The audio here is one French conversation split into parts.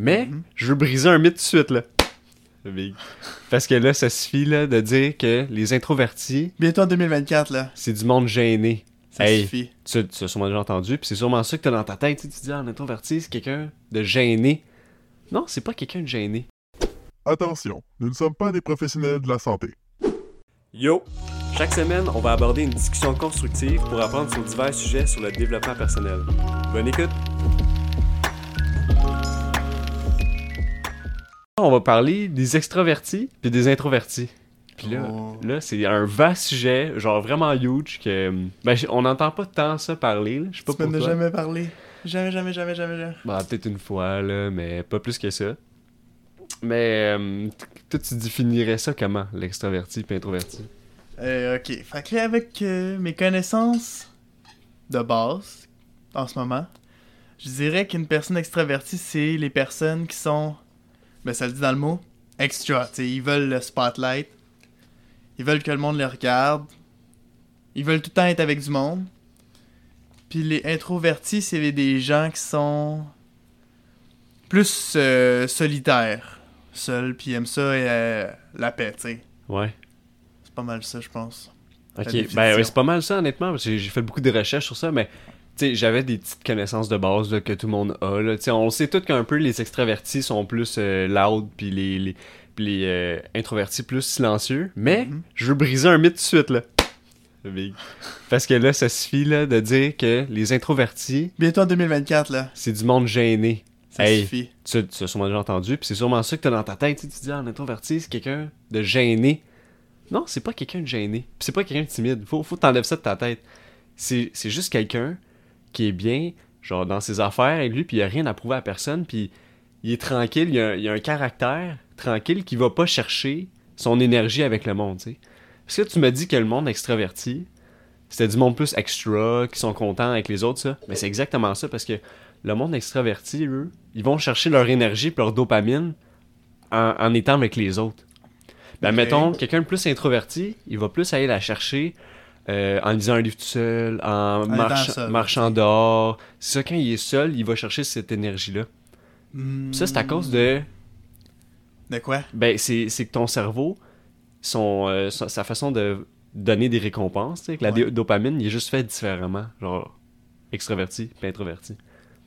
Mais Mhm. je veux briser un mythe tout de suite, là. Parce que là, ça suffit, là, de dire que les introvertis, Bientôt en 2024, là. c'est du monde gêné. Ça Hey. suffit. Tu, tu as sûrement déjà entendu, puis c'est sûrement ça que tu as dans ta tête. Tu, sais, tu dis, ah, un introverti, c'est quelqu'un de gêné. Non, c'est pas quelqu'un de gêné. Attention, nous ne sommes pas des professionnels de la santé. Yo! Chaque semaine, on va aborder une discussion constructive pour apprendre sur divers sujets sur le développement personnel. Bonne écoute! On va parler des extravertis puis des introvertis. Puis là, Oh. là c'est un vaste sujet, genre vraiment huge, que ben, on n'entend pas tant ça parler. là. Je sais pas Tu m'en pour as toi. jamais parlé. Jamais, jamais, jamais, jamais, jamais. Bah, peut-être une fois, là, mais pas plus que ça. Mais euh, toi, tu définirais ça comment, l'extraverti puis introverti? Euh, ok. Fait que là, avec euh, mes connaissances de base, en ce moment, je dirais qu'une personne extravertie, c'est les personnes qui sont, ben ça le dit dans le mot, extra. Tu sais, ils veulent le spotlight. Ils veulent que le monde les regarde. Ils veulent tout le temps être avec du monde. Puis les introvertis, c'est des gens qui sont plus euh, solitaires. Seuls, puis aiment ça, euh, la paix, tu sais. Ouais. C'est pas mal ça, je pense. Ok, ben ouais, c'est pas mal ça, honnêtement. parce que J'ai fait beaucoup de recherches sur ça, mais j'avais des petites connaissances de base là, que tout le monde a. Là. On sait tous qu'un peu les extravertis sont plus euh, loud, puis les, les, les euh, introvertis plus silencieux. Mais Mhm. je veux briser un mythe tout de suite, là. Parce que là, ça suffit là, de dire que les introvertis, Bientôt en 2024, là. c'est du monde gêné. Ça Hey. suffit. Tu, tu as sûrement déjà entendu, puis c'est sûrement ça que tu as dans ta tête. Tu, dis, ah, un introverti, c'est quelqu'un de gêné. Non, c'est pas quelqu'un de gêné. C'est pas quelqu'un de timide. Faut, faut t'enlèves ça de ta tête. C'est juste quelqu'un qui est bien, genre, dans ses affaires, et lui, puis il a rien à prouver à personne, puis il est tranquille, il a, il a un caractère tranquille qui va pas chercher son énergie avec le monde, tu sais. Parce que tu me dis que le monde extraverti, c'était du monde plus extra, qui sont contents avec les autres, ça. Mais c'est exactement ça, parce que le monde extraverti, eux, ils vont chercher leur énergie et leur dopamine en, en étant avec les autres. Ben, mettons, quelqu'un de plus introverti, il va plus aller la chercher euh, en lisant un livre tout seul, en march- seul, marchant dehors. C'est ça, quand il est seul, il va chercher cette énergie-là. Hmm. Ça, c'est à cause de... De quoi? Ben, c'est que ton cerveau, son, euh, sa façon de donner des récompenses, que la Ouais. dopamine, il est juste fait différemment. Genre, extraverti puis introverti.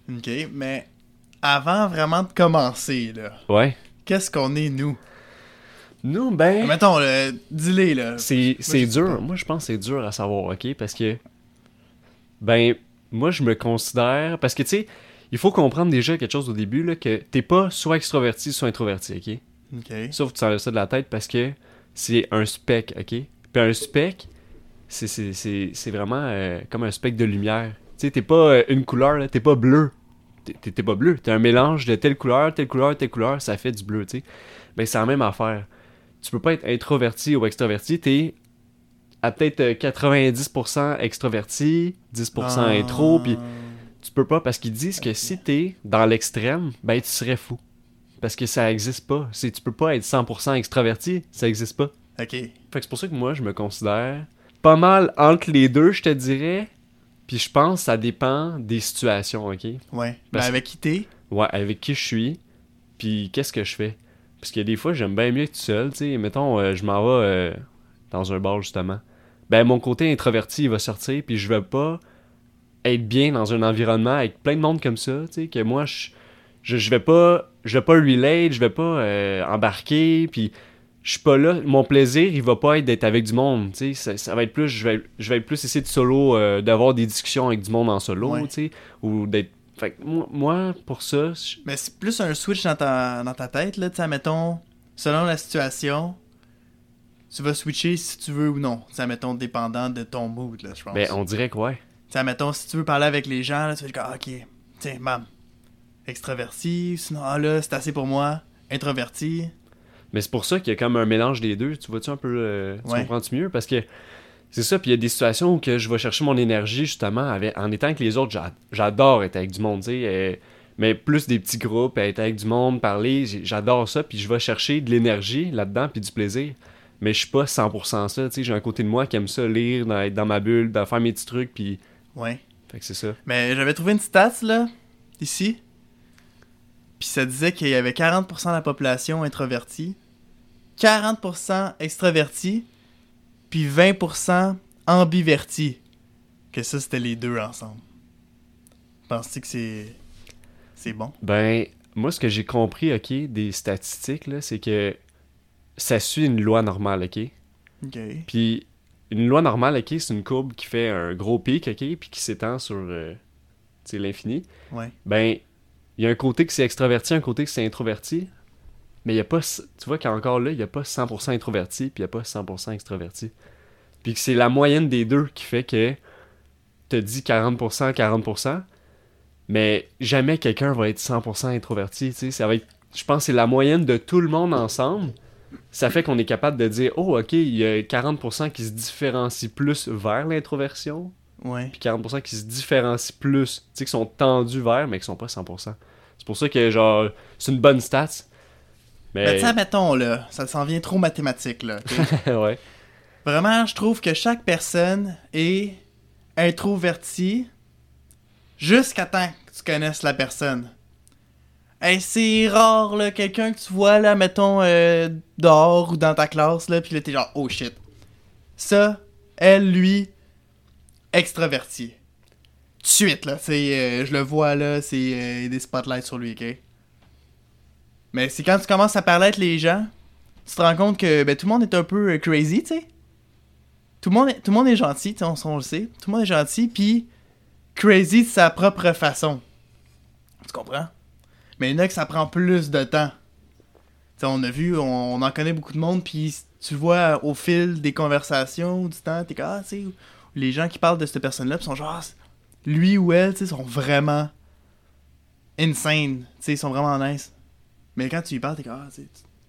Ok, mais avant vraiment de commencer, là, Ouais. qu'est-ce qu'on est, nous? Nous, ben... Mettons, là, dis-les, là. C'est dur. Moi, je pense que c'est dur à savoir, OK? Parce que, ben, moi, je me considère... Parce que, tu sais, il faut comprendre déjà quelque chose au début, là, que t'es pas soit extroverti, soit introverti, OK? Ok. Sauf que tu t'enlèves ça de la tête parce que c'est un spec, OK? Puis un spec, c'est- c'est c'est- c'est vraiment euh, comme un spec de lumière. Tu sais, t'es pas euh, une couleur, là, t'es pas bleu. T'es t'es pas bleu. T'es un mélange de telle couleur, telle couleur, telle couleur, ça fait du bleu, tu sais. Ben, c'est la même affaire. Tu peux pas être introverti ou extraverti, t'es à peut-être euh, 90% extroverti, 10% Ah. intro, puis tu peux pas parce qu'ils disent que si t'es dans l'extrême, ben tu serais fou. Parce que ça existe pas. C'est tu peux pas être 100% extraverti, ça existe pas. Ok. Fait que c'est pour ça que moi je me considère pas mal entre les deux, je te dirais. Puis je pense que ça dépend des situations, OK? Ouais. Parce- Ben, avec qui t'es? Ouais, avec qui je suis, puis qu'est-ce que je fais? Parce que des fois, j'aime bien mieux être tout seul, tu sais. Mettons, euh, je m'en vais euh, dans un bar, justement. Ben, mon côté introverti, il va sortir, puis je vais pas être bien dans un environnement avec plein de monde comme ça, tu sais, que moi, je, je, je vais pas, je vais pas relate, je vais pas euh, embarquer, puis je suis pas là. Mon plaisir, il va pas être d'être avec du monde, tu sais. Ça, ça va être plus, je vais, je vais être plus essayer de solo, d'avoir des discussions avec du monde en solo, Ouais. tu sais, ou d'être fait que moi, moi, pour ça, je- Mais c'est plus un switch dans ta, dans ta tête, là, tu mettons, selon la situation, tu vas switcher si tu veux ou non. Tu mettons, dépendant de ton mood, là, je pense. ben, on dirait que ouais. Tu mettons, si tu veux parler avec les gens, là, tu vas dire, ah, ok, tiens, bam. Extraverti, sinon, ah là, c'est assez pour moi. Introverti. Mais c'est pour ça qu'il y a comme un mélange des deux. Tu vois-tu un peu. euh, tu Ouais. comprends-tu mieux? Parce que c'est ça, puis il y a des situations où que je vais chercher mon énergie justement avec, en étant avec les autres. j'a- J'adore être avec du monde, tu sais. euh, mais plus des petits groupes, être avec du monde, parler, j'adore ça. Puis je vais chercher de l'énergie là-dedans, puis du plaisir. Mais je suis pas 100% ça, tu sais. J'ai un côté de moi qui aime ça, lire, dans- être dans ma bulle, de faire mes petits trucs, puis. Ouais. Fait que c'est ça. Mais j'avais trouvé une stats, là, ici. Puis ça disait qu'il y avait 40% de la population introvertie, 40% extravertie, puis 20% ambivertie. Que ça, c'était les deux ensemble. Penses-tu que c'est. C'est bon? Ben, moi, ce que j'ai compris, OK, des statistiques, là, c'est que ça suit une loi normale, OK? Ok. Puis une loi normale, OK, c'est une courbe qui fait un gros pic, OK, puis qui s'étend sur euh, l'infini. Ouais. Ben, il y a un côté que c'est extraverti, un côté que c'est introverti. Mais il y a pas, tu vois qu'encore là, il n'y a pas 100% introverti, puis il n'y a pas 100% extraverti. Puis que c'est la moyenne des deux qui fait que te dit 40%, 40%, mais jamais quelqu'un va être 100% introverti, tu sais, ça va être, je pense que c'est la moyenne de tout le monde ensemble. Ça fait qu'on est capable de dire, oh, ok, il y a 40% qui se différencient plus vers l'introversion, Ouais. puis 40% qui se différencient plus, tu sais, qui sont tendus vers, mais qui sont pas 100%. C'est pour ça que, genre, c'est une bonne stat. Mais Mais, sais, mettons, là, ça s'en vient trop mathématique, là. ouais. Vraiment, je trouve que chaque personne est introvertie jusqu'à temps que tu connaisses la personne. Hey, c'est rare, là, quelqu'un que tu vois, là, mettons, euh, dehors ou dans ta classe, là, pis là, t'es genre, oh shit. Ça, elle, lui, extraverti. Tout de suite, là, c'est, euh, je le vois, là, c'est euh, des spotlights sur lui, ok? Mais c'est quand tu commences à parler avec les gens, tu te rends compte que ben, tout le monde est un peu euh, crazy, tu sais. Tout le monde est, tout le monde est gentil, tu sais, on, on le sait. Tout le monde est gentil, puis crazy de sa propre façon. Tu comprends? Mais il y en a que ça prend plus de temps. Tu sais, on a vu, on, en connaît beaucoup de monde, puis tu vois au fil des conversations, du temps, t'es comme, ah, tu les gens qui parlent de cette personne-là, sont genre, Ah, lui ou elle, tu sais, sont vraiment insane. Tu sais, ils sont vraiment nice. Mais quand tu lui parles, t'es comme, ah,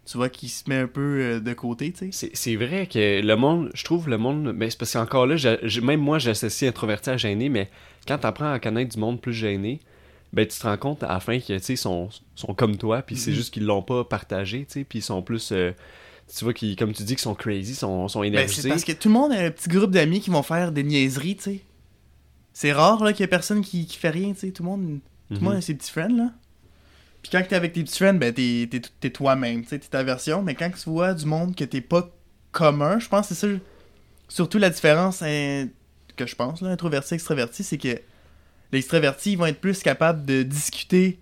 tu vois qu'il se met un peu euh, de côté, tu sais. C'est vrai que le monde, je trouve le monde, mais c'est parce qu'encore là, même moi j'associe introverti à gêné, mais quand t'apprends à connaître du monde plus gêné, ben tu te rends compte à la fin que tu sais sont, sont comme toi, puis c'est Mhm. juste qu'ils l'ont pas partagé, tu sais, puis ils sont plus, euh, tu vois qu'ils, comme tu dis, qu'ils sont crazy, sont, sont Ben, énergisés. c'est parce que tout le monde a un petit groupe d'amis qui vont faire des niaiseries, tu sais. C'est rare, là, qu'il y ait personne qui, qui fait rien, tu sais. Tout le monde, tout le monde a ses petits friends, là. Puis quand t'es avec tes petits friends, ben, t'es, t'es, toi-même, t'es ta version. Mais quand tu vois du monde que t'es pas commun, je pense que c'est ça, surtout la différence hein, que je pense, là, introverti, extraverti, c'est que les extravertis, ils vont être plus capables de discuter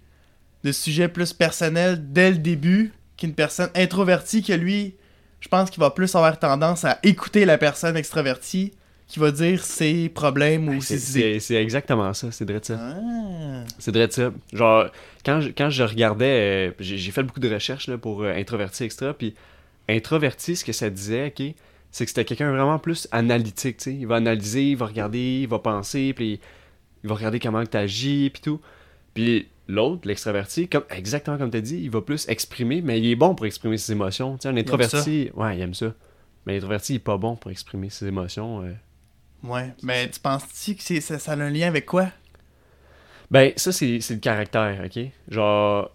de sujets plus personnels dès le début qu'une personne introvertie que lui, je pense qu'il va plus avoir tendance à écouter la personne extravertie qui va dire ses problèmes ou ses idées. C'est exactement ça, c'est vrai de ça. Ah. C'est vrai de ça. Genre, quand je, quand je regardais, euh, j'ai fait beaucoup de recherches là, pour euh, introverti extra, puis introverti, ce que ça disait, ok, c'est que c'était quelqu'un vraiment plus analytique, tu sais. Il va analyser, il va regarder, il va penser, puis il va regarder comment tu agis, puis tout. Puis l'autre, l'extraverti, comme, exactement comme tu as dit, il va plus exprimer, mais il est bon pour exprimer ses émotions. Tu sais, un introverti, ouais, il aime ça. Mais l'introverti, il est pas bon pour exprimer ses émotions. euh. Ouais, mais tu penses-tu que c'est- ça, ça a un lien avec quoi? Ben, ça, c'est c'est le caractère, ok? Genre,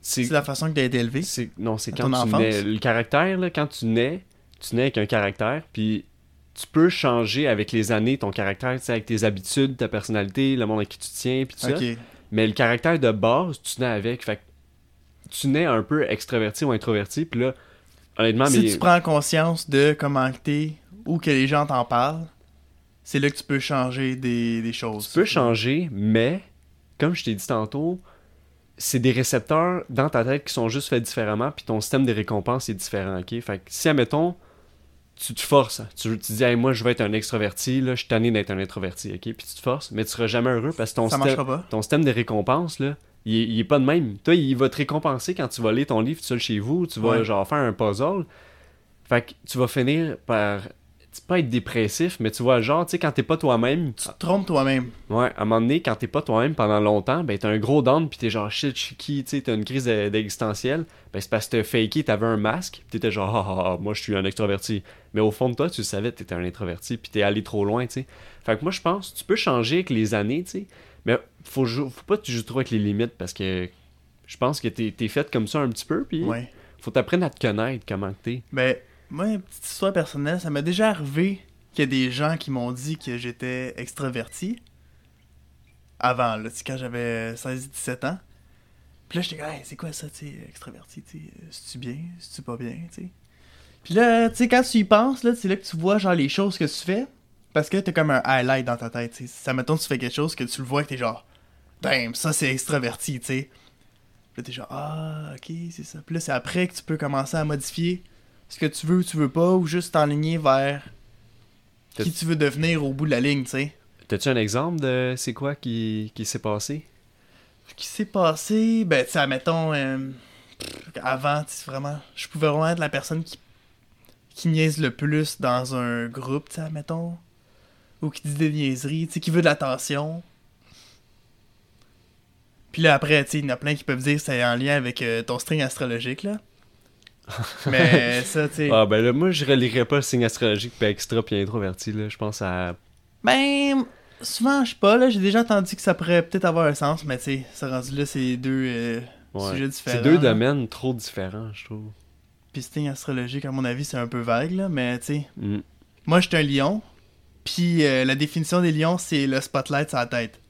c'est C'est la façon que t'as été élevé? C'est- Non, c'est quand tu enfance? nais. Le caractère, là, quand tu nais, tu nais avec un caractère, puis tu peux changer avec les années ton caractère, tu sais, avec tes habitudes, ta personnalité, le monde à qui tu tiens, puis tout ça. Ok. Mais le caractère de base, tu nais avec. Fait que tu nais un peu extraverti ou introverti, puis là, honnêtement, si mais. tu prends conscience de comment que t'es ou que les gens t'en parlent, c'est là que tu peux changer des, des choses. Tu peux changer, mais, comme je t'ai dit tantôt, c'est des récepteurs dans ta tête qui sont juste faits différemment, puis ton système de récompense est différent, ok? Fait que si, admettons, tu te forces, tu, tu dis, hey, moi, je vais être un extraverti, là, je suis tanné d'être un introverti, ok? Puis tu te forces, mais tu seras jamais heureux parce que ton, Ça système, marchera pas. ton système de récompense, là, il il est pas de même. Toi, il va te récompenser quand tu vas lire ton livre tout seul chez vous, tu vas, Ouais. genre, faire un puzzle. Fait que tu vas finir par, tu pas être dépressif, mais tu vois, genre, tu sais, quand t'es pas toi-même, Tu te trompes toi-même. Ouais, à un moment donné, quand t'es pas toi-même pendant longtemps, ben t'as un gros down, pis t'es genre shit, qui, tu sais, t'as une crise de- d'existentielle, ben c'est parce que t'as faké, t'avais un masque, pis t'étais genre, ah, ah, ah, moi je suis un extraverti. Mais au fond de toi, tu savais que t'étais un introverti, pis t'es allé trop loin, tu sais. Fait que moi je pense, tu peux changer avec les années, tu sais, mais faut, faut pas que tu joues trop avec les limites, parce que je pense que t'es t'es fait comme ça un petit peu, pis Ouais. faut t'apprendre à te connaître, comment t'es. Ben, moi, une petite histoire personnelle, ça m'est déjà arrivé qu'il y a des gens qui m'ont dit que j'étais extraverti. Avant, là, quand j'avais 16-17 ans. Puis là, j'étais comme, hey, c'est quoi ça, tu extraverti, tu euh, c'est-tu bien, c'est-tu pas bien, tu. Puis là, tu sais, quand tu y penses, là, c'est là que tu vois, genre, les choses que tu fais, parce que t'as comme un highlight dans ta tête, tu sais. Ça, mettons, tu fais quelque chose que tu le vois, que t'es genre, damn, ça, c'est extraverti, tu sais. Puis là, t'es genre, ah, ok, c'est ça. Puis là, c'est après que tu peux commencer à modifier ce que tu veux ou tu veux pas, ou juste t'enligner vers qui tu veux devenir au bout de la ligne, tu sais. T'as-tu un exemple de c'est quoi qui, qui s'est passé? Ce qui s'est passé, ben, tu sais, mettons, euh, avant, tu sais, vraiment, je pouvais vraiment être la personne qui, qui niaise le plus dans un groupe, tu sais, mettons, ou qui dit des niaiseries, tu sais, qui veut de l'attention. Puis là, après, tu sais, il y en a plein qui peuvent dire que c'est en lien avec euh, ton string astrologique, là. Mais ça, tu sais. Ah ben là, moi je relirais pas le signe astrologique puis extra puis introverti là. Je pense à. Ben, souvent, je sais pas, là, j'ai déjà entendu que ça pourrait peut-être avoir un sens, mais tu sais, ça rendu là, c'est deux euh, Ouais. sujets différents. C'est deux là. domaines trop différents, je trouve. Puis signe astrologique, à mon avis, c'est un peu vague, là, mais tu sais. Mm. Moi, je suis un lion. Puis euh, la définition des lions, c'est le spotlight sur la tête.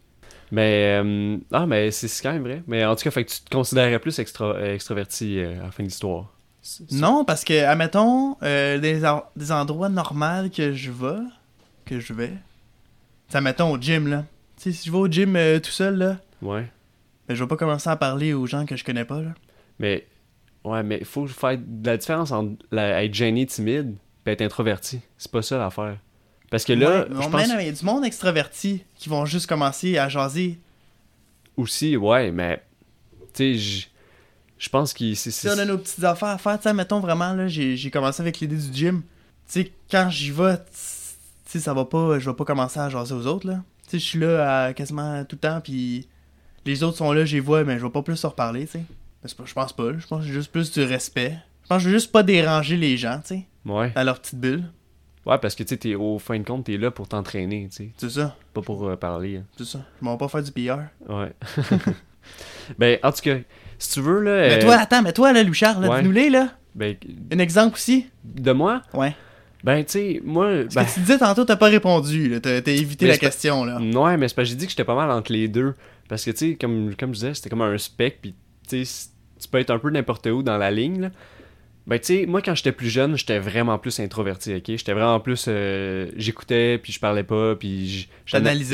Mais. euh, Ah, mais c'est quand même vrai. Mais en tout cas, fait que tu te considérais plus extra... euh, extraverti euh, à la fin de l'histoire. Non, parce que, admettons, euh, des, des endroits normaux que je vais, que je vais, ça mettons au gym, là. Tu sais, si je vais au gym euh, tout seul, là, Ouais. ben, je vais pas commencer à parler aux gens que je connais pas, là. Mais. Ouais, mais il faut faire de la différence entre la- être gêné, timide, et être introverti. C'est pas ça l'affaire. Parce que là, Ouais, je non, pense mais il y a du monde extraverti qui vont juste commencer à jaser. aussi, ouais, mais. Tu sais, je- pense qu'il. c'est- Si on a nos petites affaires à faire, tu sais, mettons vraiment, là, j'ai commencé avec l'idée du gym. Tu sais, quand j'y vais, tu sais, ça va pas, je vais pas commencer à jaser aux autres, là. Tu sais, je suis là à quasiment tout le temps, puis les autres sont là, j'y vois, mais je vais pas plus leur parler, tu sais. Je pense pas, je pense que j'ai juste plus du respect. Je pense que je veux juste pas déranger les gens, tu sais, Ouais. dans leur petite bulle. Ouais, parce que tu sais, t'es- au fin de compte, t'es là pour t'entraîner, tu sais. C'est ça, Pas pour euh, parler. hein. c'est ça. Je m'en vais pas faire du PR. Ouais. ben, en tout cas, si tu veux, là. Mais euh, toi, attends, mais toi, là, Louchard, là, ouais. dis-nous-les, là. Ben, Un exemple aussi. de moi, Ouais. ben, tu sais, moi. Ce Ben, que tu disais tantôt, t'as pas répondu. T'as évité Mais la question, là. ouais, mais c'est parce que j'ai dit que j'étais pas mal entre les deux. Parce que, tu sais, comme, comme je disais, c'était comme un spec, puis, tu sais, tu peux être un peu n'importe où dans la ligne, là. Ben, tu sais, moi, quand j'étais plus jeune, j'étais vraiment plus introverti, ok? J'étais vraiment plus. euh, J'écoutais, puis je parlais pas, puis.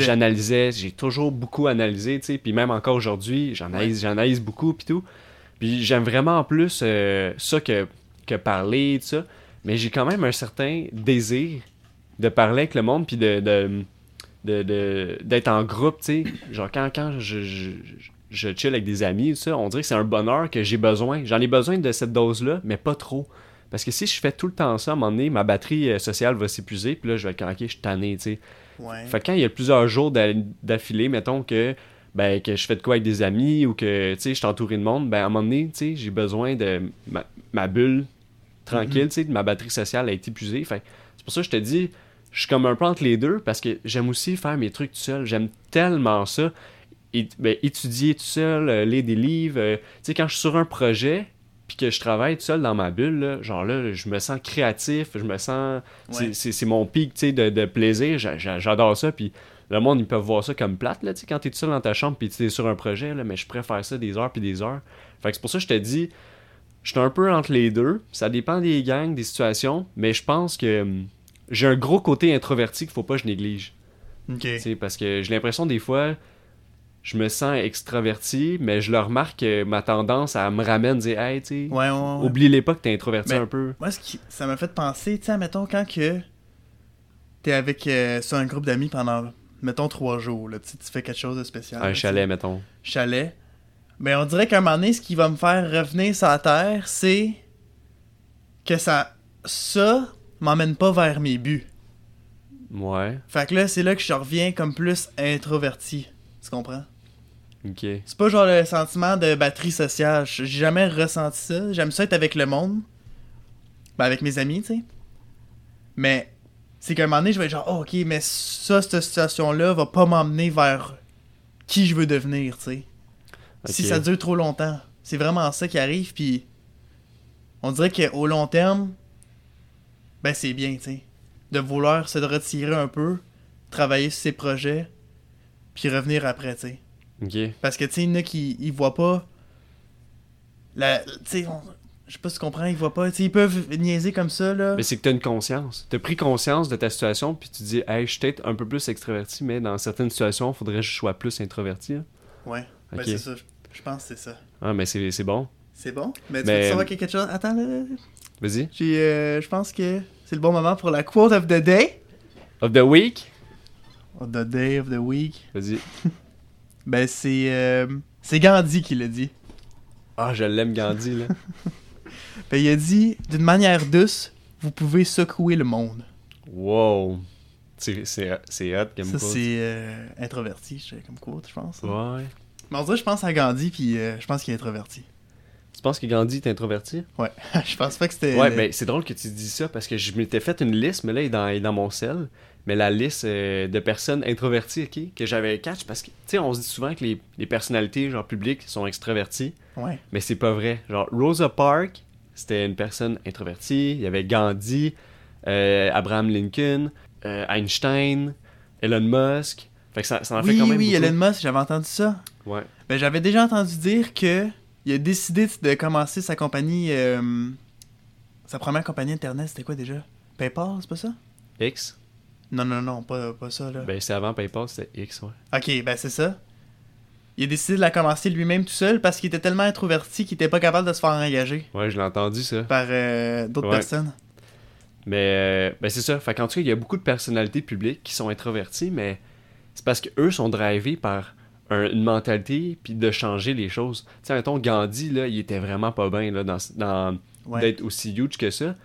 J'analysais. J'ai toujours beaucoup analysé, tu sais. Puis même encore aujourd'hui, j'analyse j'analyse beaucoup, puis tout. Puis j'aime vraiment plus euh, ça que, que parler, tout ça. Mais j'ai quand même un certain désir de parler avec le monde, puis de. de de- de- d'être en groupe, tu sais. Genre, quand, quand je, je, je chill avec des amis, ça, on dirait que c'est un bonheur que j'ai besoin. J'en ai besoin de cette dose-là, mais pas trop. Parce que si je fais tout le temps ça, à un moment donné, ma batterie euh, sociale va s'épuiser, puis là, je vais être ok, je suis tanné, tu sais. Ouais. Fait que quand il y a plusieurs jours d'a- d'affilée, mettons que ben que je fais de quoi avec des amis ou que tu sais je suis entouré de monde, ben à un moment donné, tu sais, j'ai besoin de ma, ma bulle tranquille, Mhm. tu sais, de ma batterie sociale a été épuisée. Fait c'est pour ça que je te dis, je suis comme un peu entre les deux parce que j'aime aussi faire mes trucs tout seul. J'aime tellement ça. Ben, étudier tout seul, euh, lire des livres. euh, tu sais, quand je suis sur un projet puis que je travaille tout seul dans ma bulle, là, genre là, je me sens créatif, je me sens c'est- Ouais. C'est c'est mon pic tu sais, de, de plaisir. J'a- j'a- J'adore ça. Puis le monde, ils peuvent voir ça comme plate, là, tu sais, quand t'es tout seul dans ta chambre puis tu es sur un projet, là, mais je préfère ça des heures puis des heures. Fait que c'est pour ça que je te dis, je suis un peu entre les deux. Ça dépend des gangs, des situations, mais je pense que hum, j'ai un gros côté introverti qu'il faut pas que je néglige. Ok. Tu sais, parce que j'ai l'impression des fois, je me sens extraverti, mais je le remarque que ma tendance, à me ramène, dire, hey, tu sais, Ouais, ouais, ouais. oublie-les pas que t'es introverti Mais- un peu. Moi, ce qui, ça m'a fait penser, tu sais, mettons, quand que t'es avec euh, sur un groupe d'amis pendant, mettons, trois jours, là, tu fais quelque chose de spécial. Un là, chalet, mettons. Chalet. Mais on dirait qu'à un moment donné, ce qui va me faire revenir sur la terre, c'est que ça, ça m'emmène pas vers mes buts. Ouais, Fait que là, c'est là que je reviens comme plus introverti. Tu comprends? C'est pas genre le sentiment de batterie sociale. J'ai jamais ressenti ça. J'aime ça être avec le monde. Ben, avec mes amis, tu sais. Mais c'est qu'à un moment donné, je vais être genre, oh, ok, mais ça, cette situation-là va pas m'emmener vers qui je veux devenir, tu sais. Si ça dure trop longtemps. C'est vraiment ça qui arrive, puis on dirait qu'au long terme, ben c'est bien, tu sais. De vouloir se retirer un peu, travailler sur ses projets, puis revenir après, tu sais. Parce que, tu sais, il y en a qui ils voient pas la, tu sais, on- je sais pas si tu comprends, ils voient pas, tu sais, ils peuvent niaiser comme ça, là. Mais c'est que t'as une conscience. T'as pris conscience de ta situation, puis tu dis, hey, je suis peut-être un peu plus extraverti, mais dans certaines situations, il faudrait que je sois plus introverti. hein. Ouais, ben Ok. c'est ça, je, pense que c'est ça. Ah, mais c'est c'est bon. C'est bon? Mais tu Mais- veux savoir quelque chose? Attends, là. Vas-y. Euh, je pense que c'est le bon moment pour la quote of the day. Of the week? Of the day of the week. Vas-y. Ben, c'est, euh, c'est Gandhi qui l'a dit. Ah, je l'aime, Gandhi, là. Ben, il a dit, d'une manière douce, vous pouvez secouer le monde. wow. C'est hot comme Ça, c'est euh, introverti, je sais, comme quote, je pense. Ouais. Mais on dirait, je pense à Gandhi, puis euh, je pense qu'il est introverti. Penses que Gandhi est introverti? Ouais, je pense pas que c'était... Ouais, ben c'est drôle que tu dis ça parce que je m'étais fait une liste, mais là, il est dans, il est dans mon sel. Mais la liste euh, de personnes introverties, ok, que j'avais catch parce que, tu sais, on se dit souvent que les, les personnalités, genre publiques, sont extraverties, Ouais. mais c'est pas vrai. Genre, Rosa Parks, c'était une personne introvertie. Il y avait Gandhi, euh, Abraham Lincoln, euh, Einstein, Elon Musk. Fait que ça, ça en fait oui, quand même oui, beaucoup. Elon Musk, j'avais entendu ça. Ouais. Ben, j'avais déjà entendu dire que il a décidé de commencer sa compagnie... euh, sa première compagnie Internet, c'était quoi déjà? PayPal, c'est pas ça? X, Non, non, non, pas, pas ça, là. ben c'est avant PayPal, c'était X, ouais. Ok, ben c'est ça. Il a décidé de la commencer lui-même tout seul parce qu'il était tellement introverti qu'il était pas capable de se faire engager Ouais, je l'ai entendu, ça. par euh, d'autres Ouais. personnes. Mais euh, ben c'est ça. Fait qu'en tout cas, il y a beaucoup de personnalités publiques qui sont introverties, mais c'est parce qu'eux sont drivés par un- une mentalité puis de changer les choses. Tu sais, mettons, Gandhi, là, il était vraiment pas bien là, dans, dans Ouais. d'être aussi huge que ça.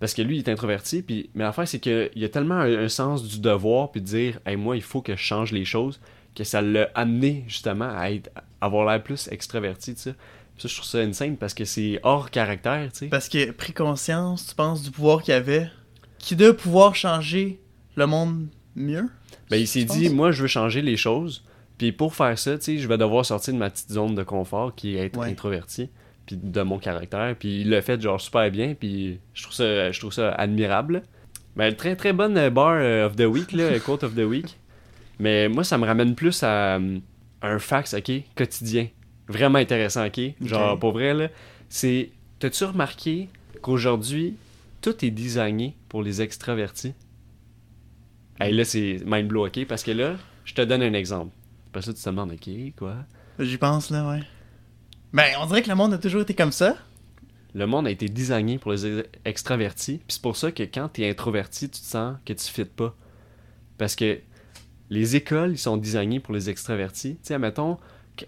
Parce que lui, il est introverti. Puis, mais l'affaire, c'est qu'il y a tellement un, un sens du devoir puis de dire, hey, moi, il faut que je change les choses, que ça l'a amené justement à être, à avoir l'air plus extraverti, tu sais. Ça, je trouve ça insane parce que c'est hors caractère, tu sais. Parce qu'il a pris conscience, tu penses, du pouvoir qu'il avait, qui de pouvoir changer le monde mieux. Ben, il s'est dit, moi, je veux changer les choses. Puis pour faire ça, tu sais, je vais devoir sortir de ma petite zone de confort qui est être Ouais. introverti, puis de mon caractère. Puis il l'a fait, genre, super bien. Puis je trouve ça, je trouve ça admirable. Ben, très, très bonne euh, bar euh, of the week, là, quote of the week. Mais moi, ça me ramène plus à euh, un fax, OK, quotidien. Vraiment intéressant, OK? Genre, pour vrai, là, c'est... T'as-tu remarqué qu'aujourd'hui, tout est designé pour les extravertis? Hey, là, c'est mind blow, OK? Parce que là, je te donne un exemple. Après ça, tu te demandes, OK, quoi? J'y pense, là, ouais. Ben, on dirait que le monde a toujours été comme ça. Le monde a été designé pour les ex- extravertis. Puis c'est pour ça que quand t'es introverti, tu te sens que tu fites pas. Parce que les écoles, ils sont designés pour les extravertis. Tu sais, admettons,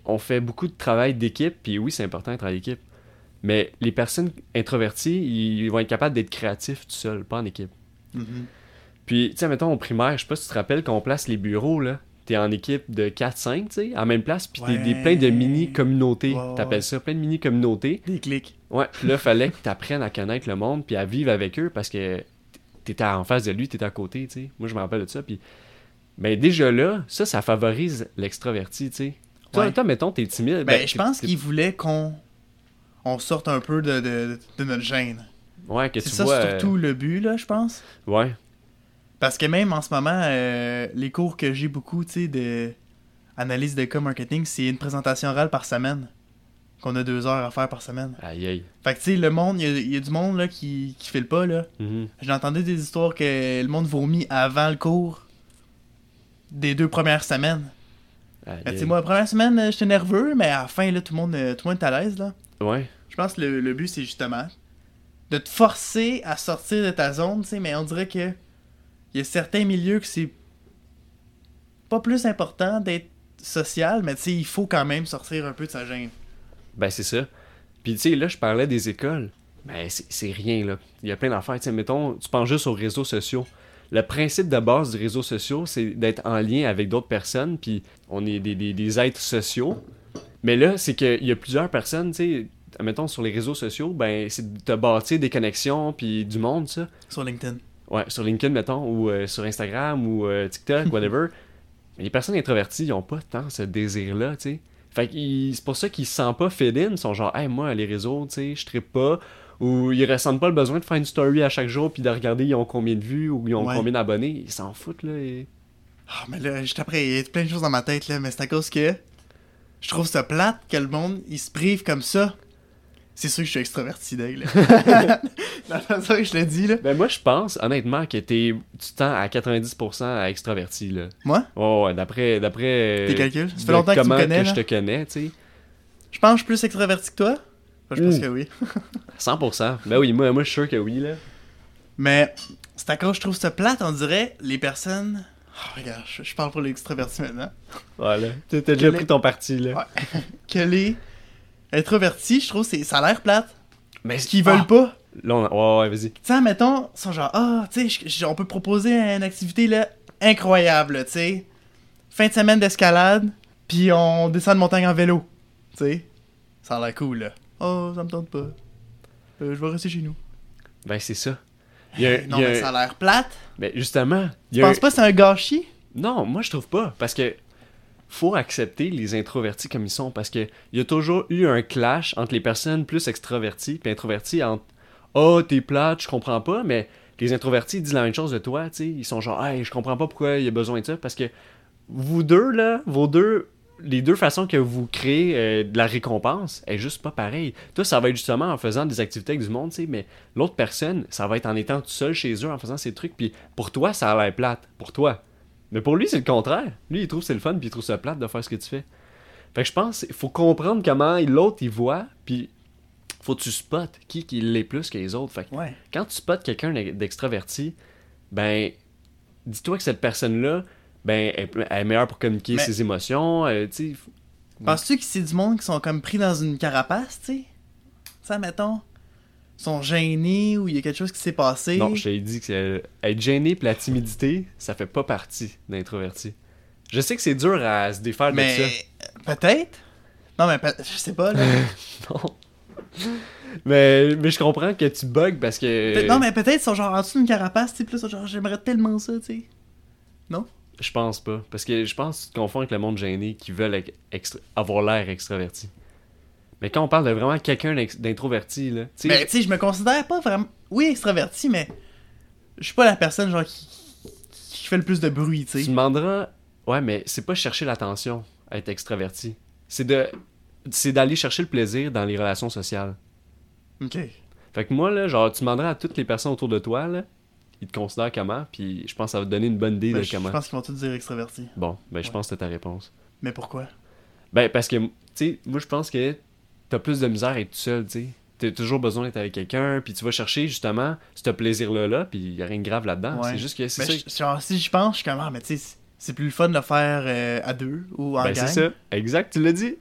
on fait beaucoup de travail d'équipe, puis oui, c'est important de travailler d'équipe. Mais les personnes introverties, ils vont être capables d'être créatifs tout seuls, pas en équipe. Mhm. Puis, tu sais, mettons, au primaire, je sais pas si tu te rappelles qu'on place les bureaux, là. T'es en équipe de 4-5, tu sais, en même place, puis t'es des, plein de mini-communautés. T'appelles ça, plein de mini-communautés. Des clics. Ouais, puis là, fallait que t'apprennes à connaître le monde, puis à vivre avec eux, parce que t'étais en face de lui, t'étais à côté, tu sais. Moi, je me rappelle de ça, puis... Ben, déjà là, ça, ça favorise l'extraverti, tu sais. Toi, Ouais. toi, mettons, t'es timide. Ben, ben, je pense qu'il voulait qu'on on sorte un peu de, de, de notre gêne. Ouais, que C'est tu ça vois... euh, surtout le but, là, je pense. Ouais. Parce que même en ce moment, euh, les cours que j'ai beaucoup, tu sais, de analyse de cas marketing, c'est une présentation orale par semaine. Qu'on a deux heures à faire par semaine. Aïe, aïe. Fait que, tu sais, le monde, il y a- il y, a du monde, là, qui, qui file pas, là. Mhm. J'ai entendu des histoires que le monde vomit avant le cours des deux premières semaines. Aïe, Ben, tu sais, moi, la première semaine, euh, j'étais nerveux, mais à la fin, là, tout le monde, euh, tout le monde est à l'aise, là. Ouais. Je pense que le, le but, c'est justement de te forcer à sortir de ta zone, tu sais, mais on dirait que il y a certains milieux que c'est pas plus important d'être social, mais tu sais, il faut quand même sortir un peu de sa gêne. Ben, c'est ça. Puis, tu sais, là, je parlais des écoles. Ben, c'est rien, là. Il y a plein d'affaires. Tu sais, mettons, tu penses juste aux réseaux sociaux. Le principe de base des réseaux sociaux, c'est d'être en lien avec d'autres personnes, puis on est des, des- des êtres sociaux. Mais là, c'est qu'il y a plusieurs personnes, tu sais, mettons, sur les réseaux sociaux, ben, c'est de te bâtir des connexions, puis du monde, ça. Sur LinkedIn. Ouais, sur LinkedIn, mettons, ou euh, sur Instagram, ou euh, TikTok, whatever. Les personnes introverties, ils ont pas tant ce désir-là, tu sais. Fait que c'est pour ça qu'ils se sentent pas fit in. Ils sont genre, hey, moi, les réseaux, tu sais, je trippe pas. Ou ils ressentent pas le besoin de faire une story à chaque jour puis de regarder ils ont combien de vues ou ils ont Ouais. combien d'abonnés. Ils s'en foutent, là. et- Ah, mais là, juste après, il y a plein de choses dans ma tête, là, mais c'est à cause que je trouve ça plate que le monde, il se prive comme ça C'est sûr que je suis extraverti. Dans la façon que je le dis, là. Ben moi, je pense, honnêtement, que t'es, tu tends à 90% à extraverti, là. Moi, Ouais, ouais, d'après... d'après tes euh, calculs? Ça fait longtemps que tu me comment connais, je là. te connais, tu sais. Je pense que je suis plus extraverti que toi? Enfin, je pense Mm. que oui. 100%. Ben oui, moi, moi je suis sûr que oui, là. Mais c'est à cause que je trouve ça plate, on dirait, les personnes... Oh, regarde, je, je parle pour les extravertis maintenant. Voilà. T'as déjà pris ton parti, là. Ouais. Que les introvertis, je trouve c'est ça a l'air plate. Mais Parce qu'ils veulent pas. Là, on a- Ouais, ouais, vas-y. Tu sais, mettons, sont genre, ah, tu sais, on peut proposer une activité, là, incroyable, tu sais. Fin de semaine d'escalade, puis on descend de montagne en vélo. Tu sais. Ça a l'air cool, là. Oh, ça me tente pas. Euh, je vais rester chez nous. Ben, c'est ça. Il y a, un- non, il y a mais ça a l'air plate. Ben, justement, Tu un- penses pas que c'est un gâchis? Non, moi je trouve pas. Parce que faut accepter les introvertis comme ils sont. Parce que il y a toujours eu un clash entre les personnes plus extraverties et introverties entre Oh, t'es plate, je comprends pas, mais les introvertis disent la même chose de toi, tu sais. Ils sont genre Hey, je comprends pas pourquoi il y a besoin de ça. Parce que vous deux, là, vos deux. Les deux façons que vous créez euh, de la récompense est juste pas pareil. Toi, ça va être justement en faisant des activités avec du monde, tu mais l'autre personne, ça va être en étant tout seul chez eux, en faisant ces trucs. Puis pour toi, ça a l'air plate. Pour toi. Mais pour lui, c'est le contraire. Lui, il trouve que c'est le fun, puis il trouve ça plate de faire ce que tu fais. Fait que je pense il faut comprendre comment l'autre, il voit, puis faut que tu spots qui, qui l'est plus que les autres. Fait que Ouais. quand tu spots quelqu'un d'extraverti, ben, dis-toi que cette personne-là, ben, elle, elle est meilleure pour communiquer Mais- ses émotions, euh, tu Penses-tu que c'est du monde qui sont comme pris dans une carapace, tu sais? Ça, mettons. Sont gênés ou il y a quelque chose qui s'est passé? Non, je t'ai dit que euh, être gêné pis la timidité, ça fait pas partie d'introverti. Je sais que c'est dur à se défaire de Mais ça. peut-être? Non, mais je sais pas, là. Non. mais, mais je comprends que tu bugs parce que. Non, mais peut-être ils sont genre en dessous d'une carapace, tu sais, plus genre j'aimerais tellement ça, tu sais. Je pense pas. Parce que je pense que tu te confonds avec le monde gêné qui veulent avoir l'air extraverti. Mais quand on parle de vraiment quelqu'un d'introverti, là. tu sais, Mais tu sais, je me considère pas vraiment. Oui, extraverti, mais. Je suis pas la personne, genre, qui, qui fait le plus de bruit, tu tu sais. demanderas. Ouais, mais c'est pas chercher l'attention, être extraverti. C'est de. C'est d'aller chercher le plaisir dans les relations sociales. Ok. Fait que moi, là, genre, tu demanderas à toutes les personnes autour de toi, là, ils te considèrent comment, puis je pense que ça va te donner une bonne idée Ben, de je, comment. je pense qu'ils vont tous dire extraverti. Bon, ben, je Ouais. pense que c'est ta réponse. Mais pourquoi? Ben, parce que, tu sais, moi, je pense que t'as plus de misère à être tout seul, tu sais. T'as toujours besoin d'être avec quelqu'un, puis tu vas chercher, justement, ce plaisir-là, là, puis y a rien de grave là-dedans. Ouais. C'est juste que c'est je- genre, si j'y pense, je suis comme, ah, mais tu sais, c'est- plus le fun de le faire euh, à deux ou en Ben, gang. c'est ça. Exact, tu l'as dit.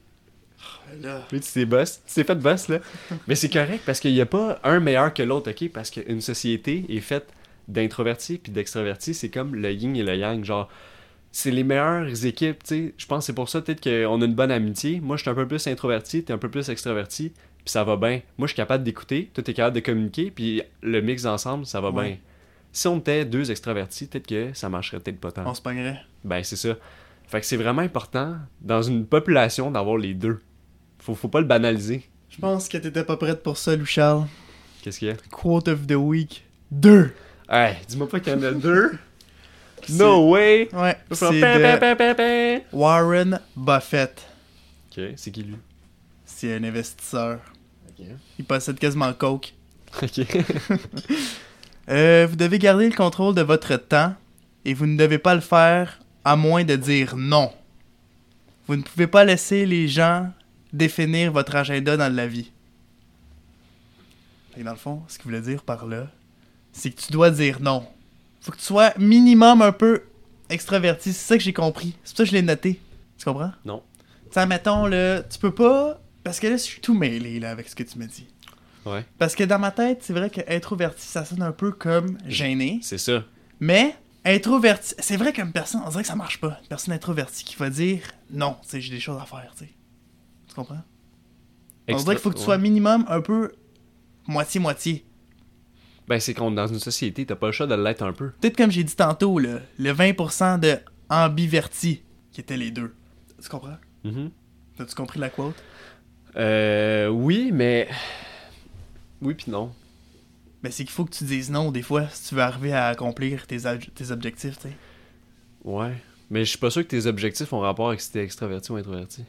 Là. Oui, tu t'es boss. Tu t'es fait boss, là. Mais c'est correct, parce qu'il n'y a pas un meilleur que l'autre, ok? Parce qu'une société est faite d'introvertis puis d'extravertis. C'est comme le yin et le yang. Genre, c'est les meilleures équipes, tu sais. Je pense que c'est pour ça, peut-être qu'on a une bonne amitié. Moi, je suis un peu plus introverti, t'es un peu plus extraverti, puis ça va bien. Moi, je suis capable d'écouter, toi, t'es capable de communiquer, puis le mix ensemble, ça va Ouais. bien. Si on était deux extravertis, peut-être que ça marcherait peut-être pas tant. On se pognerait. Ben, c'est ça. Fait que c'est vraiment important, dans une population, d'avoir les deux. Faut, faut pas le banaliser. Je pense que t'étais pas prête pour ça, Lou Charles. Qu'est-ce qu'il y a? Quote of the week. Deux. Hey, dis-moi pas qu'il y en a deux. No way! Ouais, c'est de. Warren Buffett. Ok, c'est qui lui? C'est un investisseur. Ok. Il possède quasiment coke. Ok. Euh, vous devez garder le contrôle de votre temps et vous ne devez pas le faire à moins de dire non. Vous ne pouvez pas laisser les gens définir votre agenda dans la vie. Et dans le fond, ce qu'il voulait dire par là, c'est que tu dois dire non. Faut que tu sois minimum un peu extraverti. C'est ça que j'ai compris. C'est pour ça que je l'ai noté. Tu comprends? Non. Tu sais, mettons, là, tu peux pas. Parce que là, je suis tout mêlé là, avec ce que tu me dis. Ouais, Parce que dans ma tête, c'est vrai que introverti, ça sonne un peu comme gêné. c'est ça. Mais introverti, c'est vrai qu'une personne, on dirait que ça marche pas. Une personne introvertie qui va dire non, tu sais, j'ai des choses à faire, tu sais. Tu comprends? On dirait qu'il faut que tu ouais. sois minimum un peu moitié-moitié. Ben, c'est qu'on est dans une société, t'as pas le choix de l'être un peu. Peut-être comme j'ai dit tantôt, là, le 20% de ambiverti, qui étaient les deux. Tu comprends? Mhm. As-tu compris la quote? Euh, oui, mais. Oui, puis non. Mais c'est qu'il faut que tu dises non, des fois, si tu veux arriver à accomplir tes, tes objectifs, tu sais. Ouais. Mais je suis pas sûr que tes objectifs ont rapport avec si t'es extraverti ou introverti.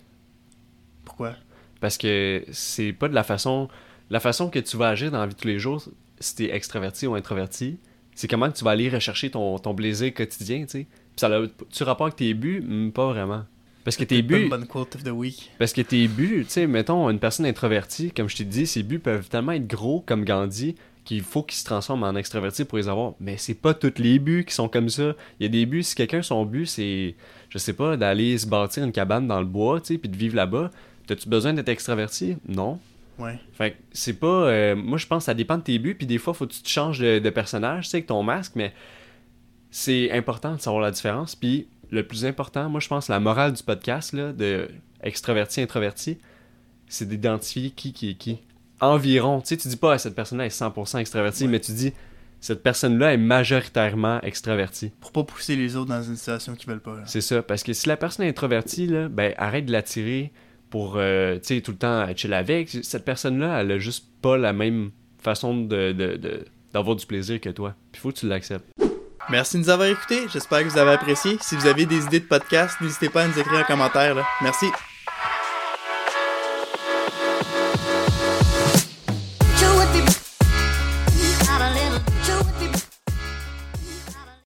Pourquoi? Parce que c'est pas de la façon. la façon que tu vas agir dans la vie de tous les jours, si t'es extraverti ou introverti, c'est comment que tu vas aller rechercher ton, ton plaisir quotidien, tu sais? Puis ça a, tu rapport avec tes buts, Hmm, pas vraiment. Parce que tes buts, une bonne quote of the week. parce que tes buts, tu sais, mettons, une personne introvertie, comme je t'ai dit, ses buts peuvent tellement être gros, comme Gandhi, qu'il faut qu'il se transforme en extraverti pour les avoir. Mais c'est pas tous les buts qui sont comme ça. Il y a des buts, si quelqu'un, son but, c'est, je sais pas, d'aller se bâtir une cabane dans le bois, tu sais, puis de vivre là-bas, t'as-tu besoin d'être extraverti? Non. Ouais. Fait que c'est pas. euh, moi, je pense que ça dépend de tes buts, puis des fois, faut que tu te changes de, de personnage, tu sais, avec ton masque, mais c'est important de savoir la différence. Puis le plus important, moi, je pense, la morale du podcast, là, de extraverti, introverti, c'est d'identifier qui qui est qui. Environ. Tu sais, tu dis pas, cette personne-là est 100% extravertie, Ouais. mais tu dis, cette personne-là est majoritairement extravertie. Pour pas pousser les autres dans une situation qu'ils veulent pas. C'est ça, parce que si la personne est introvertie, là, ben arrête de l'attirer pour, euh, tout le temps chill avec. Cette personne-là, elle a juste pas la même façon de- d'avoir du plaisir que toi. Puis faut que tu l'acceptes. Merci de nous avoir écoutés. J'espère que vous avez apprécié. Si vous avez des idées de podcast, n'hésitez pas à nous écrire en commentaire. là. Merci.